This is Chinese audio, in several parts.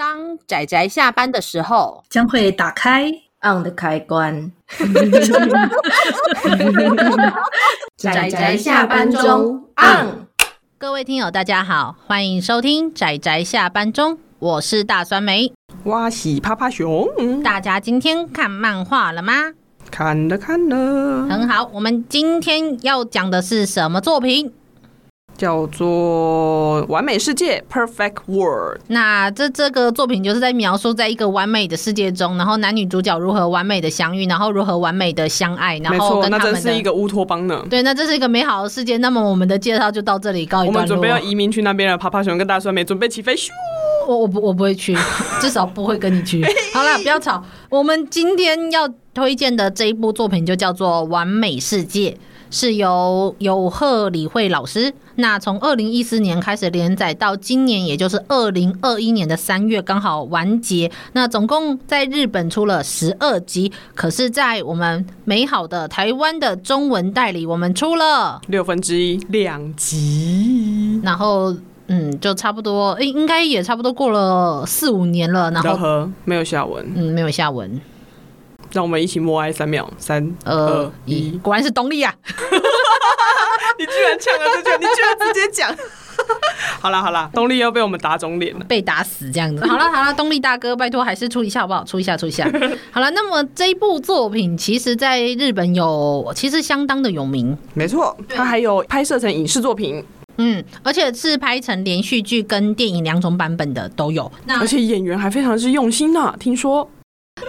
当仔仔下班的时候，将会打开 on 的开关。仔仔下班中 on。各位听友，大家好，欢迎收听仔仔下班中，我是大酸梅，哇喜趴趴熊。大家今天看漫画了吗？看了看了，很好。我们今天要讲的是什么作品？叫做《完美世界》（Perfect World）。那这这个作品就是在描述，在一个完美的世界中，然后男女主角如何完美的相遇，然后如何完美的相爱，然后跟他们。是一个乌托邦呢。对，那这是一个美好的世界。那么我们的介绍就到这里告一段落。我们准备要移民去那边了，爬爬熊跟大酸梅准备起飞。咻！我我不我不会去，至少不会跟你去。好了，不要吵。我们今天要推荐的这一部作品就叫做《完美世界》。是由有贺理惠老师，那从二零一四年开始连载到今年，也就是二零二一年的三月刚好完结。那总共在日本出了十二集，可是，在我们美好的台湾的中文代理，我们出了六分之一两集。然后，嗯，就差不多，诶，应该也差不多过了四五年了。然后没有下文，嗯，没有下文。让我们一起默哀三秒，三二一，果然是东丽啊！你居然抢了这句，你居然直接讲。好啦好啦，东丽又被我们打肿脸了，被打死这样子。好了好了，东丽大哥，拜托还是出一下好不好？出一下出一下。好了，那么这一部作品其实在日本有其实相当的有名，没错，它还有拍摄成影视作品，嗯，而且是拍成连续剧跟电影两种版本的都有。那而且演员还非常之用心呢，听说。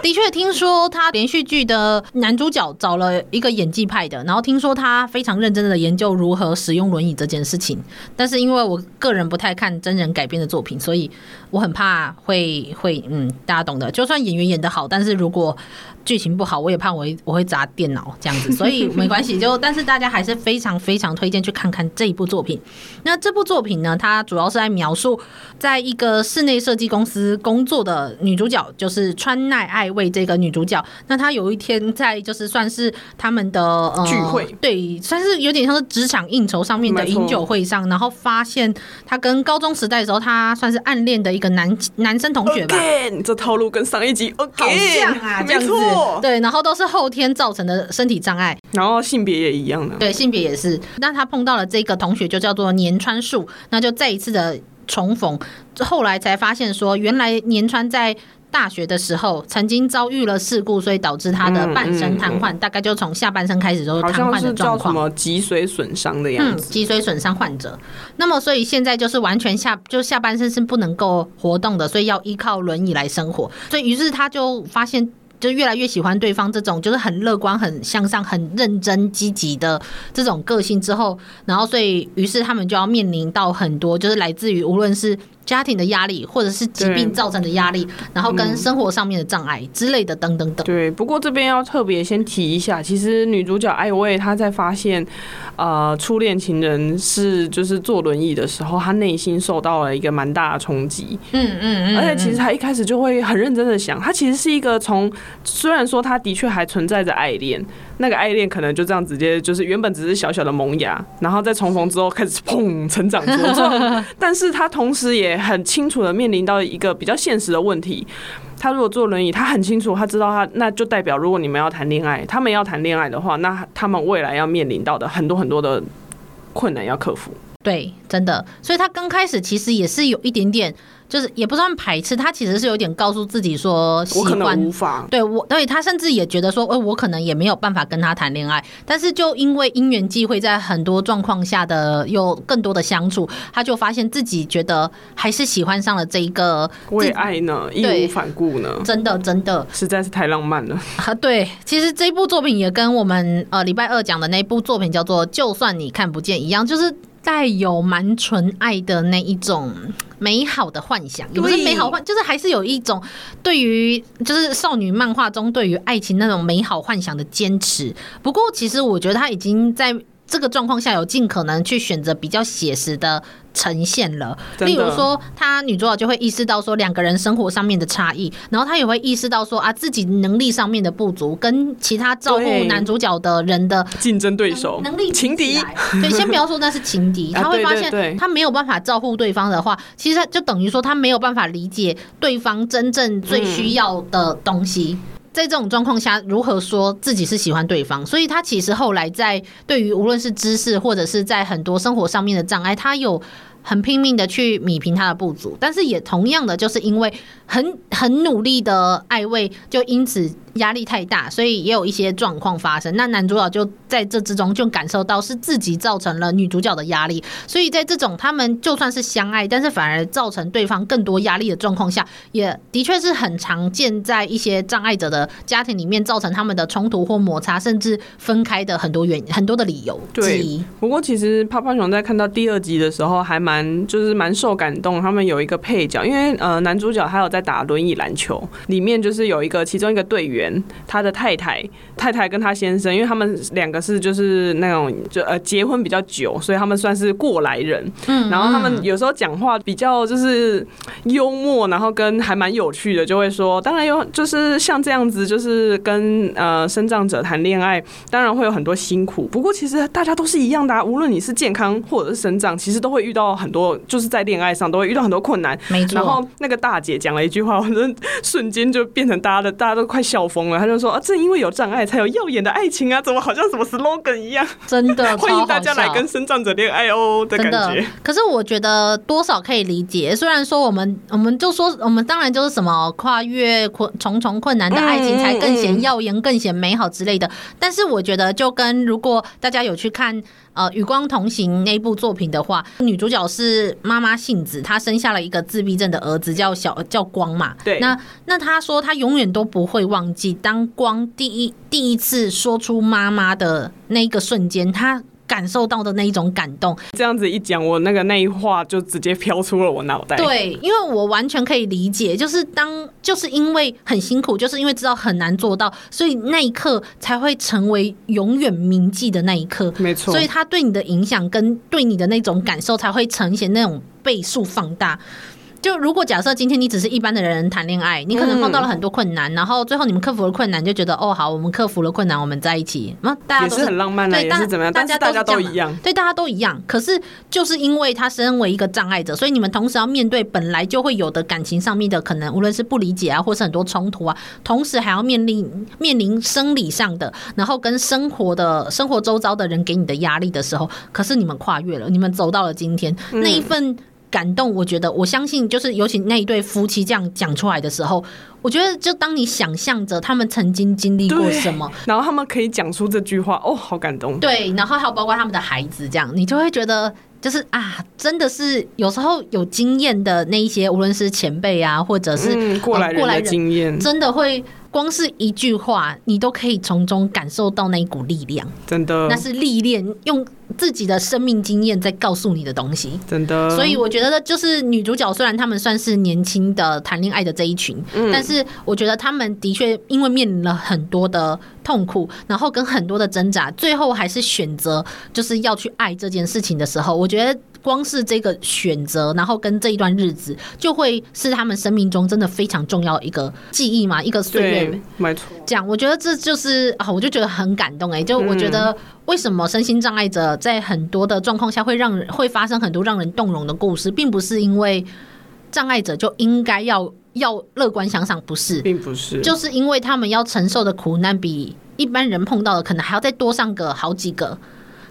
的确，听说他连续剧的男主角找了一个演技派的，然后听说他非常认真的研究如何使用轮椅这件事情。但是因为我个人不太看真人改编的作品，所以我很怕会会嗯，大家懂的。就算演员演得好，但是如果剧情不好，我也怕我我会砸电脑这样子，所以没关系。就但是大家还是非常非常推荐去看看这一部作品。那这部作品呢，它主要是在描述在一个室内设计公司工作的女主角，就是川奈爱未这个女主角。那她有一天在就是算是他们的呃聚会，对，算是有点像是职场应酬上面的饮酒会上，然后发现她跟高中时代的时候她算是暗恋的一个男男生同学吧。你这套路跟上一集 OK 好像啊，这样子。对，然后都是后天造成的身体障碍，然后性别也一样的，对，性别也是。那她碰到了这个同学，就叫做年川树，那就再一次的重逢。后来才发现说，原来年川在大学的时候曾经遭遇了事故，所以导致他的半身瘫痪，嗯嗯嗯、大概就从下半身开始都是瘫痪的状况。什么脊髓损伤的样子？脊髓损伤患者。那么，所以现在就是完全下就下半身是不能够活动的，所以要依靠轮椅来生活。所以于是他就发现。就越来越喜欢对方这种就是很乐观、很向上、很认真、积极的这种个性之后，然后所以于是他们就要面临到很多，就是来自于无论是。家庭的压力，或者是疾病造成的压力，然后跟生活上面的障碍之类的，等等等。对，不过这边要特别先提一下，其实女主角艾薇她在发现，呃，初恋情人是就是坐轮椅的时候，她内心受到了一个蛮大的冲击。嗯嗯嗯。而且其实她一开始就会很认真的想，她其实是一个从虽然说她的确还存在着爱恋。那个爱恋可能就这样直接就是原本只是小小的萌芽，然后在重逢之后开始 砰成长茁壮。但是她同时也很清楚的面临到一个比较现实的问题，他如果坐轮椅，他很清楚，他知道他那就代表如果你们要谈恋爱，他们要谈恋爱的话，那他们未来要面临到的很多很多的困难要克服。对，真的，所以他刚开始其实也是有一点点。就是也不算排斥，他其实是有点告诉自己说喜欢，我可能无法对我，对他甚至也觉得说，哎，我可能也没有办法跟他谈恋爱。但是就因为因缘际会，在很多状况下的有更多的相处，他就发现自己觉得还是喜欢上了这一个为爱呢，义无反顾呢，真的真的实在是太浪漫了。啊，对，其实这部作品也跟我们呃礼拜二讲的那部作品叫做《就算你看不见》一样，就是。带有蛮纯爱的那一种美好的幻想，也不是美好幻，就是还是有一种对于就是少女漫画中对于爱情那种美好幻想的坚持。不过，其实我觉得他已经在这个状况下有尽可能去选择比较写实的呈现了。例如说，他女主角就会意识到说两个人生活上面的差异，然后他也会意识到说啊自己能力上面的不足，跟其他照顾男主角的人的竞争对手能力情敌。对，先不要说那是情敌，他会发现他没有办法照顾对方的话，其实就等于说他没有办法理解对方真正最需要的东西。在这种状况下，如何说自己是喜欢对方？所以他其实后来在对于无论是知识或者是在很多生活上面的障碍，他有很拼命的去米平他的不足，但是也同样的，就是因为很很努力的爱卫，就因此。压力太大，所以也有一些状况发生。那男主角就在这之中就感受到是自己造成了女主角的压力，所以在这种他们就算是相爱，但是反而造成对方更多压力的状况下，也的确是很常见在一些障碍者的家庭里面造成他们的冲突或摩擦，甚至分开的很多原、很多的理由。对，不过其实泡泡熊在看到第二集的时候还蛮就是蛮受感动。他们有一个配角，因为呃男主角他有在打轮椅篮球，里面就是有一个其中一个队员。他的太太，太太跟他先生，因为他们两个是就是那种就呃结婚比较久，所以他们算是过来人。嗯，然后他们有时候讲话比较就是幽默，然后跟还蛮有趣的，就会说，当然有就是像这样子，就是跟呃生长者谈恋爱，当然会有很多辛苦。不过其实大家都是一样的啊，无论你是健康或者是生长，其实都会遇到很多，就是在恋爱上都会遇到很多困难。没错。然后那个大姐讲了一句话，反正瞬间就变成大家的，大家都快笑疯了。他就说啊，正因为有障碍，才有耀眼的爱情啊！怎么好像什么 slogan 一样？真的，欢迎大家来跟身障者恋爱哦的感觉。可是我觉得多少可以理解，虽然说我们，我们就说，我们当然就是什么跨越困重重困难的爱情才更显耀眼、更显美好之类的。但是我觉得，就跟如果大家有去看。呃，与光同行那部作品的话，女主角是妈妈杏子，她生下了一个自闭症的儿子，叫小叫光嘛。对。那那她说，她永远都不会忘记，当光第一第一次说出妈妈的那一个瞬间，她。感受到的那一种感动，这样子一讲，我那个那一话就直接飘出了我脑袋。对，因为我完全可以理解，就是当就是因为很辛苦，就是因为知道很难做到，所以那一刻才会成为永远铭记的那一刻。没错，所以他对你的影响跟对你的那种感受才会呈现那种倍数放大。就如果假设今天你只是一般的人谈恋爱，你可能碰到了很多困难，嗯、然后最后你们克服了困难，就觉得哦好，我们克服了困难，我们在一起，那大家都是，是很浪漫的，对，也是怎么样？大家大家都一样，对，大家都一样。可是就是因为他身为一个障碍者，所以你们同时要面对本来就会有的感情上面的可能，无论是不理解啊，或是很多冲突啊，同时还要面临面临生理上的，然后跟生活的生活周遭的人给你的压力的时候，可是你们跨越了，你们走到了今天，嗯、那一份。感动，我觉得我相信，就是尤其那一对夫妻这样讲出来的时候，我觉得就当你想象着他们曾经经历过什么，然后他们可以讲出这句话，哦，好感动。对，然后还有包括他们的孩子，这样你就会觉得，就是啊，真的是有时候有经验的那一些，无论是前辈啊，或者是、嗯、过来人的经验，真的会。光是一句话，你都可以从中感受到那一股力量，真的，那是历练，用自己的生命经验在告诉你的东西，真的。所以我觉得，就是女主角虽然他们算是年轻的谈恋爱的这一群，嗯，但是我觉得他们的确因为面临了很多的痛苦，然后跟很多的挣扎，最后还是选择就是要去爱这件事情的时候，我觉得。光是这个选择，然后跟这一段日子，就会是他们生命中真的非常重要的一个记忆嘛，一个岁月。没错。这样，我觉得这就是啊，我就觉得很感动哎、欸。就我觉得，为什么身心障碍者在很多的状况下会让人会发生很多让人动容的故事，并不是因为障碍者就应该要要乐观向上，不是，并不是，就是因为他们要承受的苦难比一般人碰到的可能还要再多上个好几个。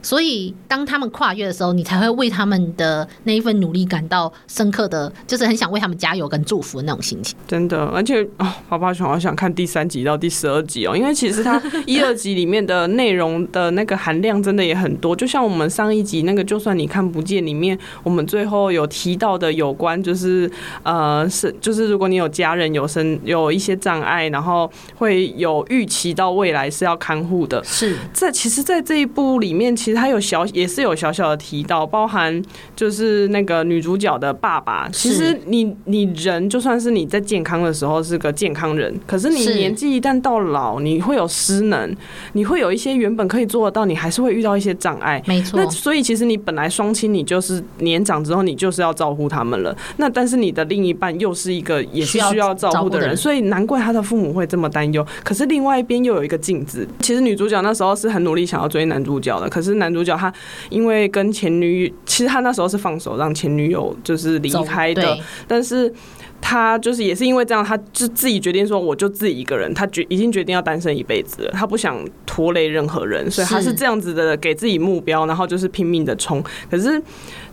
所以，当他们跨越的时候，你才会为他们的那一份努力感到深刻的，就是很想为他们加油跟祝福的那种心情。真的，而且哦，趴趴熊好想看第三集到第十二集哦，因为其实它一、二集里面的内容的那个含量真的也很多。就像我们上一集那个，就算你看不见里面，我们最后有提到的有关，就是呃，是就是如果你有家人有生有一些障碍，然后会有预期到未来是要看护的。是在其实，在这一部里面，其其实他有小也是有小小的提到，包含就是那个女主角的爸爸。其实你你人就算是你在健康的时候是个健康人，可是你年纪一旦到老，你会有失能，你会有一些原本可以做得到，你还是会遇到一些障碍。没错。那所以其实你本来双亲，你就是年长之后，你就是要照顾他们了。那但是你的另一半又是一个也是需要照顾的人，所以难怪他的父母会这么担忧。可是另外一边又有一个镜子，其实女主角那时候是很努力想要追男主角的，可是男主角他因为跟前女，其实他那时候是放手让前女友就是离开的，但是他就是也是因为这样，他就自己决定说，我就自己一个人，他决已经决定要单身一辈子了，他不想拖累任何人，所以他是这样子的给自己目标，然后就是拼命的冲，可是。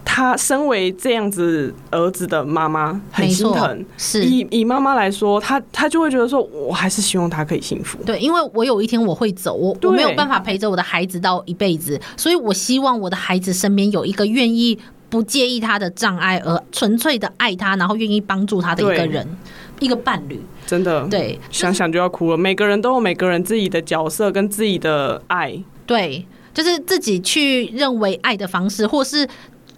他身为这样子儿子的妈妈，很心疼。是以以妈妈来说，她她就会觉得说，我还是希望他可以幸福。对，因为我有一天我会走，我我没有办法陪着我的孩子到一辈子，所以我希望我的孩子身边有一个愿意不介意他的障碍，而纯粹的爱他，然后愿意帮助他的一个人，一个伴侣。真的，对，想想就要哭了。每个人都有每个人自己的角色跟自己的爱，对，就是自己去认为爱的方式，或是。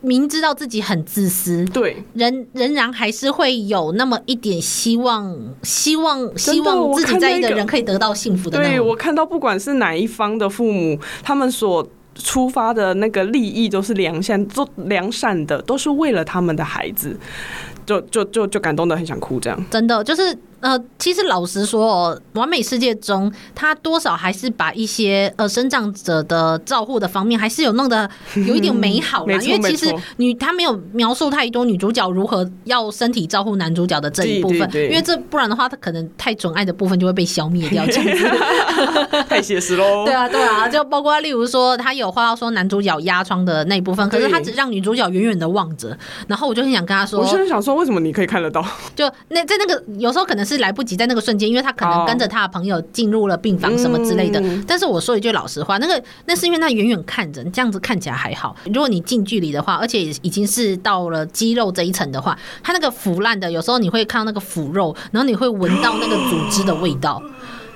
明知道自己很自私，对，仍仍然还是会有那么一点希望，希望希望自己在意的人可以得到幸福的。对，我看到不管是哪一方的父母，他们所出发的那个利益都是良善，做良善的，都是为了他们的孩子，就就就就感动的很想哭，这样。真的就是。呃，其实老实说哦，完美世界中，他多少还是把一些呃生长者的照护的方面，还是有弄得有一点美好啦。因为其实女她没有描述太多女主角如何要身体照护男主角的这一部分，因为这不然的话，他可能太准爱的部分就会被消灭掉，这样子 太写实喽。对啊，对啊，就包括例如说，他有话要说男主角压疮的那一部分，可是他只让女主角远远的望着，然后我就很想跟他说，我现在想说，为什么你可以看得到？就那在那个有时候可能是来不及在那个瞬间，因为他可能跟着他的朋友进入了病房什么之类的。但是我说一句老实话，那个那是因为他远远看着，这样子看起来还好。如果你近距离的话，而且已经是到了肌肉这一层的话，他那个腐烂的，有时候你会看到那个腐肉，然后你会闻到那个组织的味道。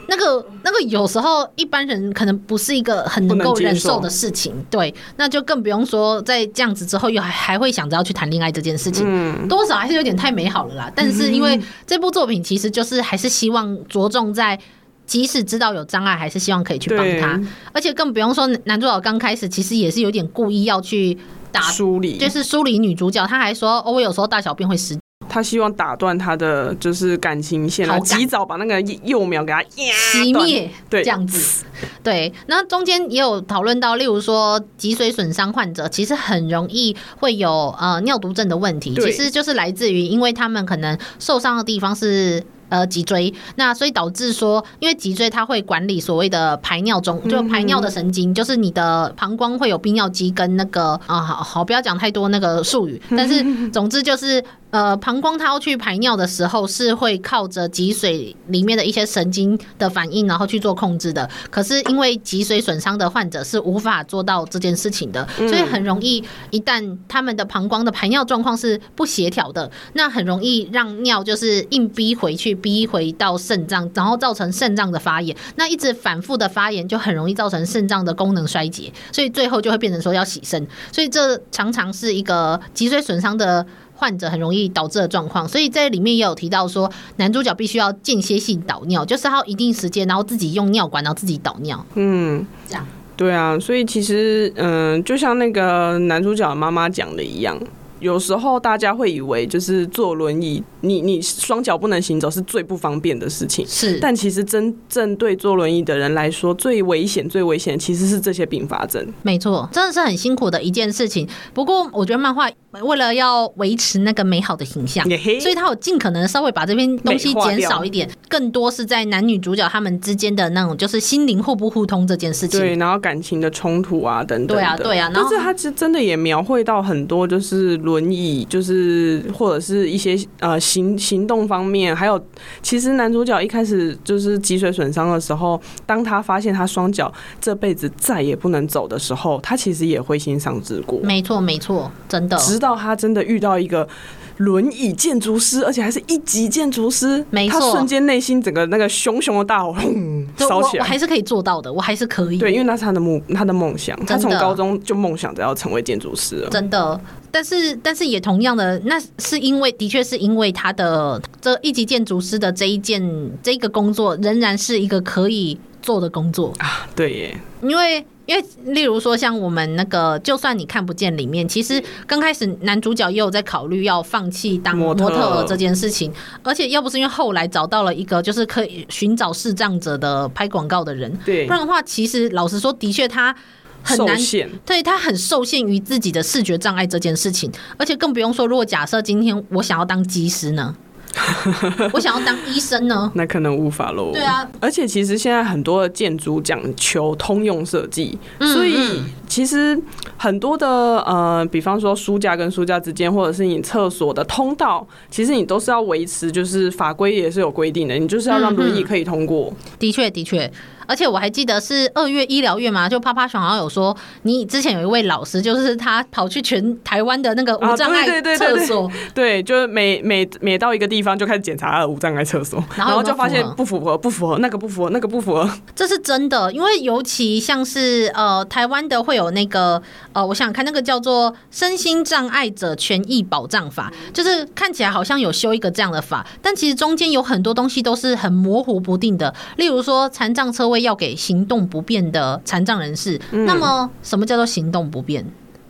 那个那个有时候一般人可能不是一个很能够忍受的事情，对，那就更不用说在这样子之后又还还会想着要去谈恋爱这件事情，多少还是有点太美好了啦。但是因为这部作品其实就是还是希望着重在，即使知道有障碍，还是希望可以去帮他，而且更不用说男主角刚开始其实也是有点故意要去打梳理，就是梳理女主角，他还说哦，我有时候大小便会湿。他希望打断他的就是感情线，然后及早把那个幼苗给他熄灭，对，这样子。对，那中间也有讨论到，例如说脊髓损伤患者，其实很容易会有呃尿毒症的问题，其实就是来自于因为他们可能受伤的地方是。呃，脊椎，那所以导致说，因为脊椎它会管理所谓的排尿中，就排尿的神经，就是你的膀胱会有泌尿肌跟那个啊，好好不要讲太多那个术语，但是 总之就是呃，膀胱它要去排尿的时候是会靠着脊髓里面的一些神经的反应，然后去做控制的。可是因为脊髓损伤的患者是无法做到这件事情的，所以很容易一旦他们的膀胱的排尿状况是不协调的，那很容易让尿就是硬逼回去。逼回到肾脏，然后造成肾脏的发炎，那一直反复的发炎就很容易造成肾脏的功能衰竭，所以最后就会变成说要洗肾，所以这常常是一个脊髓损伤的患者很容易导致的状况。所以在里面也有提到说，男主角必须要间歇性导尿，就是他一定时间，然后自己用尿管，然后自己导尿。嗯，这样对啊，所以其实嗯，就像那个男主角妈妈讲的一样。有时候大家会以为就是坐轮椅，你你双脚不能行走是最不方便的事情，是。但其实真正对坐轮椅的人来说，最危险、最危险其实是这些并发症。没错，真的是很辛苦的一件事情。不过我觉得漫画为了要维持那个美好的形象，所以他有尽可能稍微把这边东西减少一点，更多是在男女主角他们之间的那种就是心灵互不互通这件事情。对，然后感情的冲突啊等等。对啊，对啊。但是他其实真的也描绘到很多就是。轮椅就是或者是一些呃行行动方面，还有其实男主角一开始就是脊髓损伤的时候，当他发现他双脚这辈子再也不能走的时候，他其实也灰心丧志过。没错没错，真的。直到他真的遇到一个轮椅建筑师，而且还是一级建筑师，没错，他瞬间内心整个那个熊熊的大火轰烧起来，我还是可以做到的，我还是可以。对，因为那是他的梦，他的梦想，他从高中就梦想着要成为建筑师了，真的。但是，但是也同样的，那是因为的确是因为他的这一级建筑师的这一件这个工作仍然是一个可以做的工作啊。对耶，因为因为例如说像我们那个，就算你看不见里面，其实刚开始男主角也有在考虑要放弃当模特儿这件事情，而且要不是因为后来找到了一个就是可以寻找视障者的拍广告的人，对，不然的话，其实老实说，的确他。很难，对，他很受限于自己的视觉障碍这件事情，而且更不用说，如果假设今天我想要当机师呢？我想要当医生呢？那可能无法喽。对啊，而且其实现在很多的建筑讲求通用设计，所以其实很多的呃，比方说书架跟书架之间，或者是你厕所的通道，其实你都是要维持，就是法规也是有规定的，你就是要让轮椅可以通过。的确，的确。而且我还记得是二月医疗月嘛，就啪啪熊好像有说，你之前有一位老师，就是他跑去全台湾的那个无障碍厕所，对，就是每每每到一个地方就开始检查他的无障碍厕所，然后就发现不符合，不符合，那个不符合，那个不符合。这是真的，因为尤其像是呃台湾的会有那个呃，我想看那个叫做《身心障碍者权益保障法》，就是看起来好像有修一个这样的法，但其实中间有很多东西都是很模糊不定的，例如说残障车位。要给行动不便的残障人士，那么什么叫做行动不便？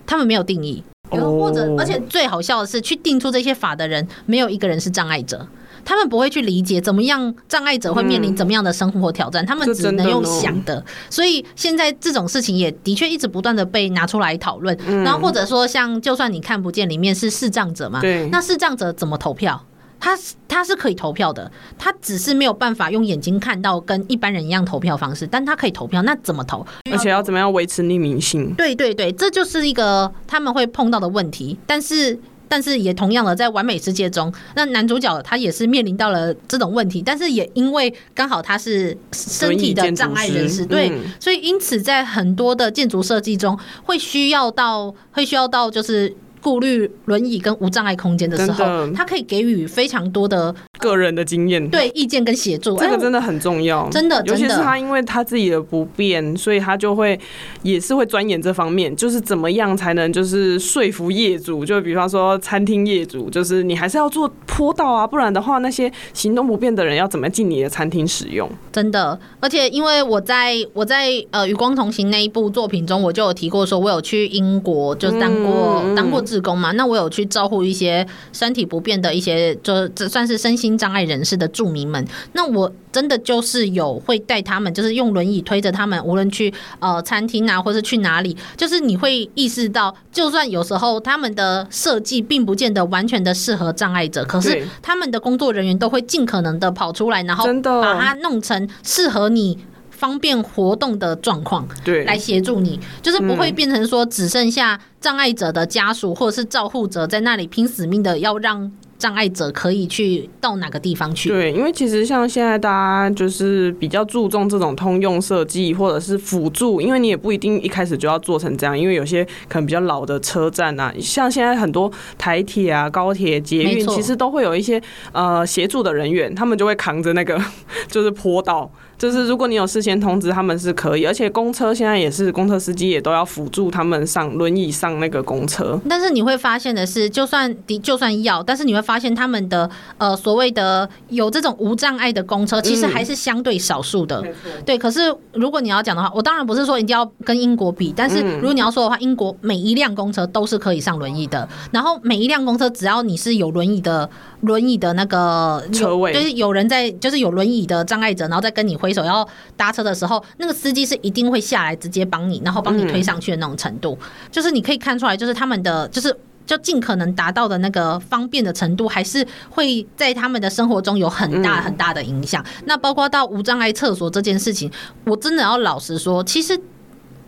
他们没有定义，或者而且最好笑的是，去定出这些法的人，没有一个人是障碍者，他们不会去理解怎么样障碍者会面临怎么样的生活挑战，他们只能用想的。所以现在这种事情也的确一直不断的被拿出来讨论。然后或者说，像就算你看不见，里面是视障者嘛，那视障者怎么投票？他他是可以投票的，他只是没有办法用眼睛看到跟一般人一样投票方式，但他可以投票，那怎么投？而且要怎么样维持匿名性？对对对，这就是一个他们会碰到的问题。但是但是也同样的，在完美世界中，那男主角他也是面临到了这种问题，但是也因为刚好他是身体的障碍人士，对，所以因此在很多的建筑设计中会需要到会需要到就是。顾虑轮椅跟无障碍空间的时候，他可以给予非常多的个人的经验，对意见跟协助，这个真的很重要。真的，尤其是他因为他自己的不便，所以他就会也是会钻研这方面，就是怎么样才能就是说服业主，就比方说餐厅业主，就是你还是要做坡道啊，不然的话那些行动不便的人要怎么进你的餐厅使用？真的，而且因为我在我在呃《与光同行》那一部作品中，我就有提过说，我有去英国就当过、嗯、当过。志工嘛，那我有去照顾一些身体不便的一些，就这算是身心障碍人士的住民们。那我真的就是有会带他们，就是用轮椅推着他们，无论去呃餐厅啊，或是去哪里，就是你会意识到，就算有时候他们的设计并不见得完全的适合障碍者，可是他们的工作人员都会尽可能的跑出来，然后把它弄成适合你。方便活动的状况，对，来协助你，就是不会变成说只剩下障碍者的家属或者是照护者在那里拼死命的要让障碍者可以去到哪个地方去。对，因为其实像现在大家就是比较注重这种通用设计或者是辅助，因为你也不一定一开始就要做成这样，因为有些可能比较老的车站啊，像现在很多台铁啊、高铁、捷运，其实都会有一些呃协助的人员，他们就会扛着那个 就是坡道。就是如果你有事先通知，他们是可以，而且公车现在也是公车司机也都要辅助他们上轮椅上那个公车。但是你会发现的是，就算的就算要，但是你会发现他们的呃所谓的有这种无障碍的公车，其实还是相对少数的。对，可是如果你要讲的话，我当然不是说一定要跟英国比，但是如果你要说的话，英国每一辆公车都是可以上轮椅的，然后每一辆公车只要你是有轮椅的轮椅的那个车位，就是有人在，就是有轮椅的障碍者，然后再跟你挥手要搭车的时候，那个司机是一定会下来直接帮你，然后帮你推上去的那种程度，就是你可以看出来，就是他们的就是就尽可能达到的那个方便的程度，还是会在他们的生活中有很大很大的影响。那包括到无障碍厕所这件事情，我真的要老实说，其实。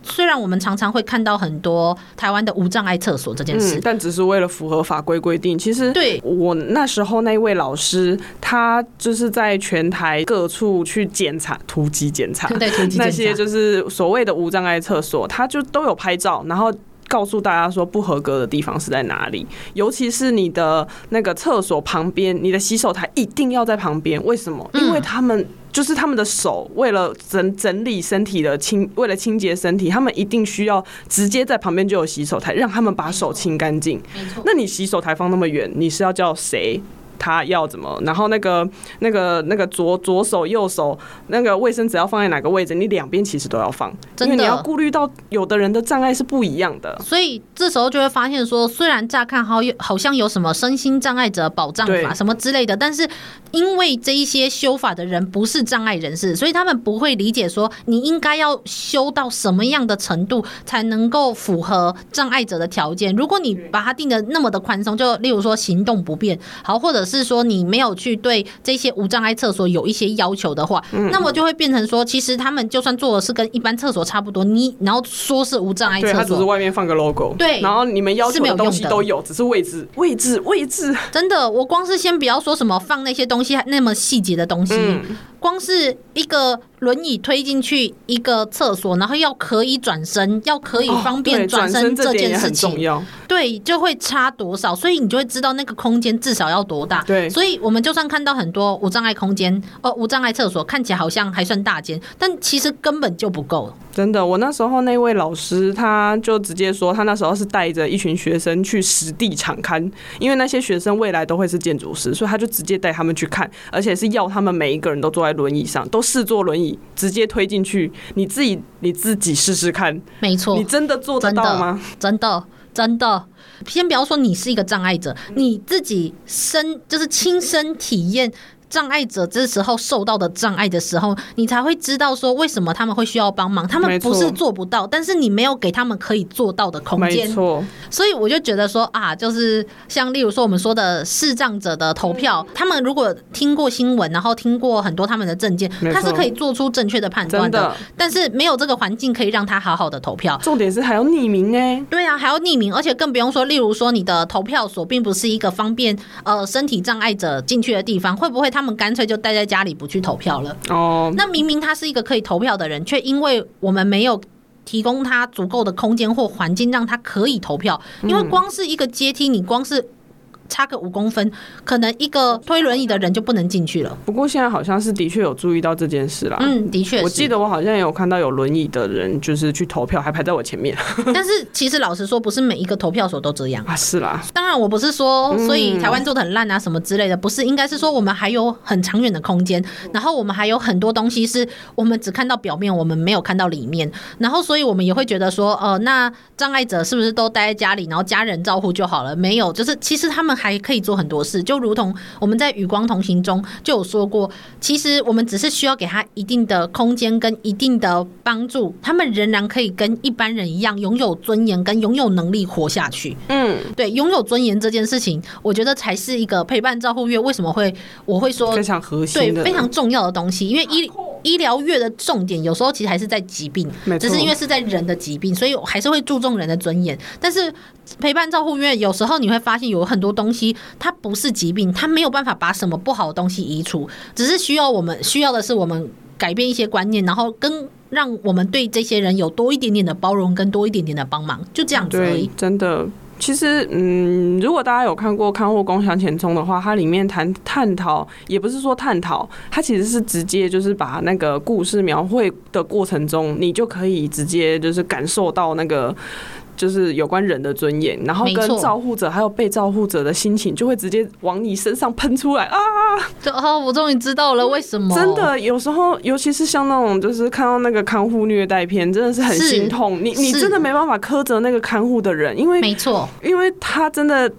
虽然我们常常会看到很多台湾的无障碍厕所这件事，嗯，但只是为了符合法规规定。其实，对我那时候那位老师，他就是在全台各处去检查突击检查，对，突击检查那些就是所谓的无障碍厕所，他就都有拍照，然后。告诉大家说不合格的地方是在哪里，尤其是你的那个厕所旁边，你的洗手台一定要在旁边。为什么？因为他们就是他们的手，为了整整理身体的清，为了清洁身体，他们一定需要直接在旁边就有洗手台，让他们把手清干净。没错。那你洗手台放那么远，你是要叫谁？他要怎么？然后那个、那个、那个左左手、右手，那个卫生纸要放在哪个位置？你两边其实都要放，因为你要顾虑到有的人的障碍是不一样的。所以这时候就会发现说，虽然乍看好有好像有什么身心障碍者保障法什么之类的，但是因为这一些修法的人不是障碍人士，所以他们不会理解说你应该要修到什么样的程度才能够符合障碍者的条件。如果你把它定的那么的宽松，就例如说行动不便，好，或者是说你没有去对这些无障碍厕所有一些要求的话，嗯、那么就会变成说，其实他们就算做的是跟一般厕所差不多，你然后说是无障碍厕所，只是外面放个 logo，对，然后你们要求的东西都有，只是位置、位置、位置。真的，我光是先不要说什么放那些东西那么细节的东西。嗯光是一个轮椅推进去一个厕所，然后要可以转身，要可以方便转身这件事情，对，就会差多少，所以你就会知道那个空间至少要多大。对，所以我们就算看到很多无障碍空间，哦，无障碍厕所看起来好像还算大间，但其实根本就不够。真的，我那时候那位老师他就直接说，他那时候是带着一群学生去实地场勘，因为那些学生未来都会是建筑师，所以他就直接带他们去看，而且是要他们每一个人都坐在轮椅上，都试坐轮椅，直接推进去。你自己你自己试试看，没错，你真的做得到吗？真的真的，真的先不要说你是一个障碍者，你自己身就是亲身体验。障碍者这时候受到的障碍的时候，你才会知道说为什么他们会需要帮忙。他们不是做不到，但是你没有给他们可以做到的空间。没错。所以我就觉得说啊，就是像例如说我们说的视障者的投票，他们如果听过新闻，然后听过很多他们的证件，他是可以做出正确的判断的。但是没有这个环境可以让他好好的投票。重点是还要匿名哎。对啊，还要匿名，而且更不用说，例如说你的投票所并不是一个方便呃身体障碍者进去的地方，会不会？他们干脆就待在家里不去投票了。哦，那明明他是一个可以投票的人，却因为我们没有提供他足够的空间或环境，让他可以投票。因为光是一个阶梯，你光是。差个五公分，可能一个推轮椅的人就不能进去了。不过现在好像是的确有注意到这件事啦。嗯，的确，我记得我好像也有看到有轮椅的人就是去投票，还排在我前面。但是其实老实说，不是每一个投票所都这样啊。是啦，当然我不是说所以台湾做的很烂啊什么之类的，不是，应该是说我们还有很长远的空间，然后我们还有很多东西是我们只看到表面，我们没有看到里面，然后所以我们也会觉得说，呃，那障碍者是不是都待在家里，然后家人照顾就好了？没有，就是其实他们还可以做很多。事，就如同我们在与光同行中就有说过，其实我们只是需要给他一定的空间跟一定的帮助，他们仍然可以跟一般人一样拥有尊严跟拥有能力活下去。嗯，对，拥有尊严这件事情，我觉得才是一个陪伴照护月为什么会我会说非常核心，对，非常重要的东西，因为医医疗月的重点有时候其实还是在疾病，只是因为是在人的疾病，所以我还是会注重人的尊严，但是。陪伴照护院有时候你会发现有很多东西，它不是疾病，它没有办法把什么不好的东西移除，只是需要我们需要的是我们改变一些观念，然后跟让我们对这些人有多一点点的包容，跟多一点点的帮忙，就这样子而已。真的，其实嗯，如果大家有看过《看护工向前冲》的话，它里面谈探讨，也不是说探讨，它其实是直接就是把那个故事描绘的过程中，你就可以直接就是感受到那个。就是有关人的尊严，然后跟照护者还有被照护者的心情，就会直接往你身上喷出来啊！就哦，我终于知道了为什么。真的，有时候尤其是像那种，就是看到那个看护虐待片，真的是很心痛。你你真的没办法苛责那个看护的人，因为没错，因为他真的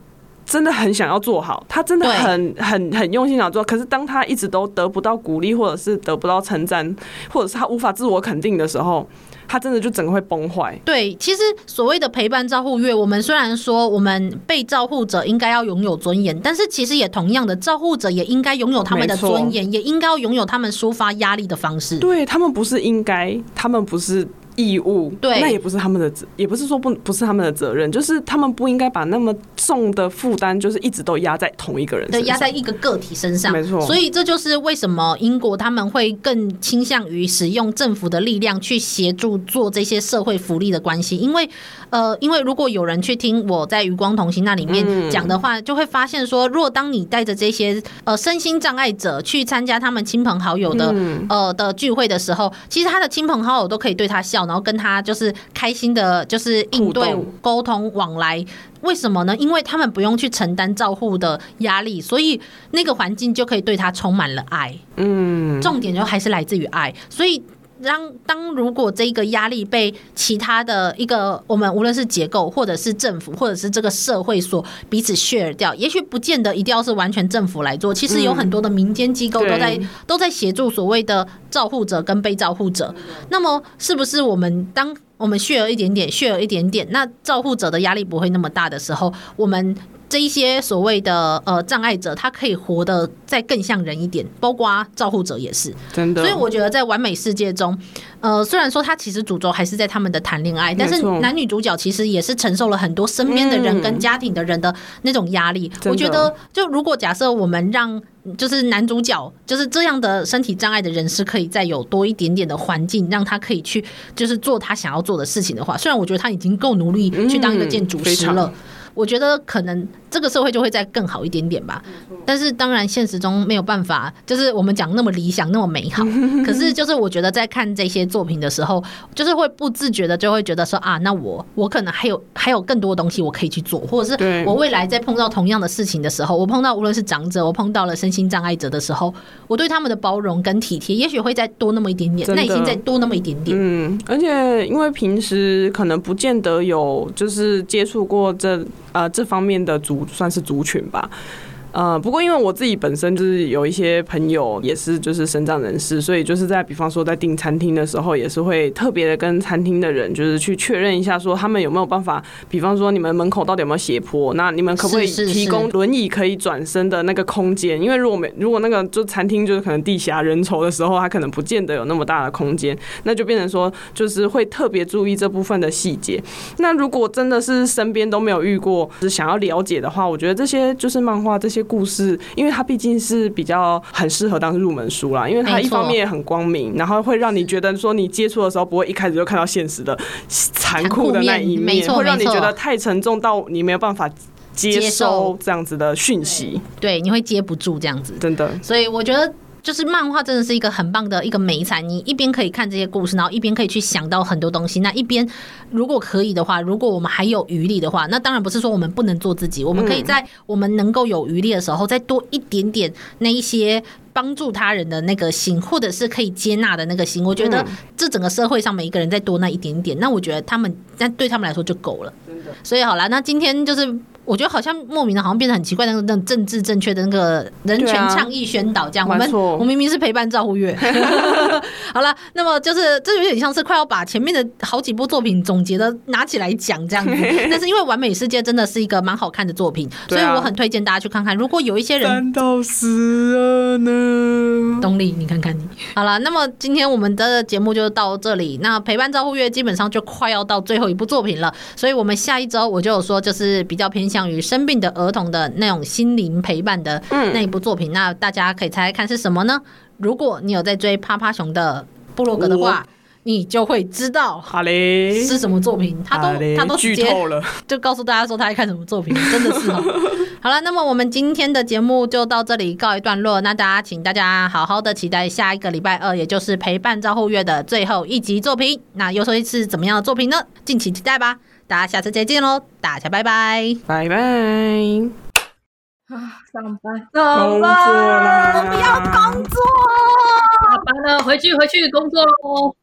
真的很想要做好，他真的很很很用心想做。可是当他一直都得不到鼓励，或者是得不到称赞，或者是他无法自我肯定的时候。他真的就整个会崩坏。对，其实所谓的陪伴照护月，我们虽然说我们被照护者应该要拥有尊严，但是其实也同样的，照护者也应该拥有他们的尊严，也应该要拥有他们抒发压力的方式。对，他们不是应该，他们不是义务，对，那也不是他们的责，也不是说不不是他们的责任，就是他们不应该把那么重的负担，就是一直都压在同一个人身上，对，压在一个个体身上，没错。所以这就是为什么英国他们会更倾向于使用政府的力量去协助做这些社会福利的关系，因为呃，因为如果有人去听我在余光同行那里面讲的话，就会发现说，若当你带着这些呃身心障碍者去参加他们亲朋好友的呃的聚会的时候，其实他的亲朋好友都可以对他笑。然后跟他就是开心的，就是应对沟通往来，为什么呢？因为他们不用去承担照护的压力，所以那个环境就可以对他充满了爱。嗯，重点就还是来自于爱，所以。当当如果这个压力被其他的一个我们无论是结构或者是政府或者是这个社会所彼此 share 掉，也许不见得一定要是完全政府来做，其实有很多的民间机构都在都在协助所谓的照护者跟被照护者。那么是不是我们当我们 share 一点点 share 一点点，那照护者的压力不会那么大的时候，我们。这一些所谓的呃障碍者，他可以活得再更像人一点，包括照护者也是真的。所以我觉得在完美世界中，呃，虽然说他其实主轴还是在他们的谈恋爱，但是男女主角其实也是承受了很多身边的人跟家庭的人的那种压力。我觉得，就如果假设我们让就是男主角就是这样的身体障碍的人是，可以再有多一点点的环境，让他可以去就是做他想要做的事情的话，虽然我觉得他已经够努力去当一个建筑师了。我觉得可能这个社会就会再更好一点点吧，但是当然现实中没有办法，就是我们讲那么理想那么美好。可是就是我觉得在看这些作品的时候，就是会不自觉的就会觉得说啊，那我我可能还有还有更多东西我可以去做，或者是我未来在碰到同样的事情的时候，我碰到无论是长者，我碰到了身心障碍者的时候，我对他们的包容跟体贴，也许会再多那么一点点，耐心再多那么一点点。嗯，而且因为平时可能不见得有就是接触过这。呃，这方面的族算是族群吧。呃，不过因为我自己本身就是有一些朋友也是就是身障人士，所以就是在比方说在订餐厅的时候，也是会特别的跟餐厅的人就是去确认一下，说他们有没有办法，比方说你们门口到底有没有斜坡，那你们可不可以提供轮椅可以转身的那个空间？因为如果没如果那个就餐厅就是可能地狭人稠的时候，它可能不见得有那么大的空间，那就变成说就是会特别注意这部分的细节。那如果真的是身边都没有遇过，是想要了解的话，我觉得这些就是漫画这些。故事，因为它毕竟是比较很适合当入门书啦，因为它一方面也很光明，然后会让你觉得说你接触的时候不会一开始就看到现实的残酷的那一面，会让你觉得太沉重到你没有办法接收这样子的讯息，对，你会接不住这样子，真的。所以我觉得。就是漫画真的是一个很棒的一个美材，你一边可以看这些故事，然后一边可以去想到很多东西。那一边如果可以的话，如果我们还有余力的话，那当然不是说我们不能做自己，我们可以在我们能够有余力的时候，再多一点点那一些帮助他人的那个心，或者是可以接纳的那个心。我觉得这整个社会上每一个人再多那一点点，那我觉得他们那对他们来说就够了。所以好了，那今天就是。我觉得好像莫名的，好像变得很奇怪，那个那种政治正确的那个人权倡议宣导这样。我们我明明是陪伴照护月。好了，那么就是这有点像是快要把前面的好几部作品总结的拿起来讲这样子。但是因为完美世界真的是一个蛮好看的作品，所以我很推荐大家去看看。如果有一些人到死了呢？动力，你看看你。好了，那么今天我们的节目就到这里。那陪伴照护月基本上就快要到最后一部作品了，所以我们下一周我就有说就是比较偏向。关于生病的儿童的那种心灵陪伴的那一部作品，嗯、那大家可以猜猜看是什么呢？如果你有在追趴趴熊的部落格的话，你就会知道好嘞是什么作品。他都他都剧透了，就告诉大家说他在看什么作品，真的是哦。好了，那么我们今天的节目就到这里告一段落。那大家请大家好好的期待下一个礼拜二，也就是陪伴照护月的最后一集作品。那又说是怎么样的作品呢？敬请期待吧。大家下次再见喽！大家拜拜，拜拜。啊，上班，上班，我不要工作。下班了，回去，回去工作喽。